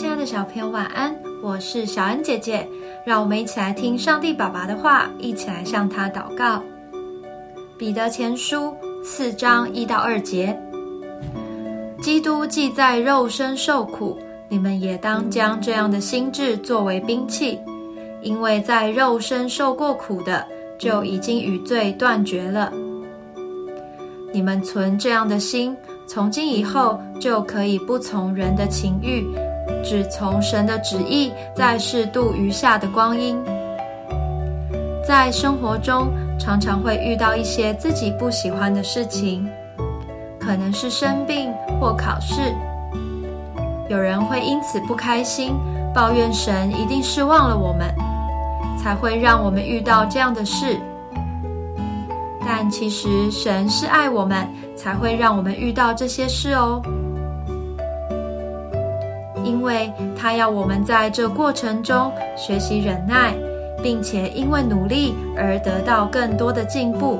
亲爱的小朋友晚安，我是小恩姐姐，让我们一起来听上帝爸爸的话，一起来向他祷告。彼得前书四章一到二节，基督既在肉身受苦，你们也当将这样的心智作为兵器，因为在肉身受过苦的，就已经与罪断绝了。你们存这样的心。从今以后，就可以不从人的情欲，只从神的旨意，在适度余下的光阴。在生活中，常常会遇到一些自己不喜欢的事情，可能是生病或考试，有人会因此不开心，抱怨神一定失望了我们，才会让我们遇到这样的事。但其实神是爱我们，才会让我们遇到这些事哦。因为他要我们在这过程中学习忍耐，并且因为努力而得到更多的进步。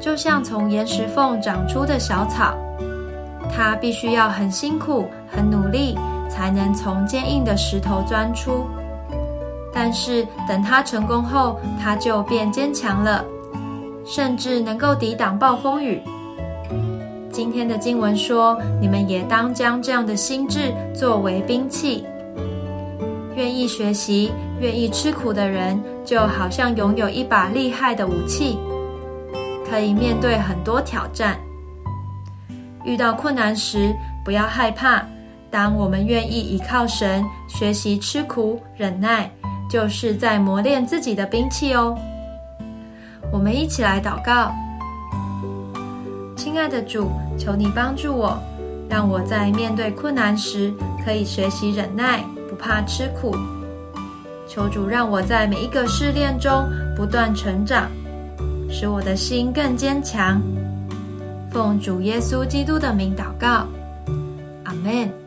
就像从岩石缝长出的小草，它必须要很辛苦、很努力，才能从坚硬的石头钻出。但是等它成功后，它就变坚强了。甚至能够抵挡暴风雨。今天的经文说：“你们也当将这样的心智作为兵器。愿意学习、愿意吃苦的人，就好像拥有一把厉害的武器，可以面对很多挑战。遇到困难时，不要害怕。当我们愿意依靠神，学习吃苦、忍耐，就是在磨练自己的兵器哦。”我们一起来祷告，亲爱的主，求你帮助我，让我在面对困难时可以学习忍耐，不怕吃苦。求主让我在每一个试炼中不断成长，使我的心更坚强。奉主耶稣基督的名祷告，阿门。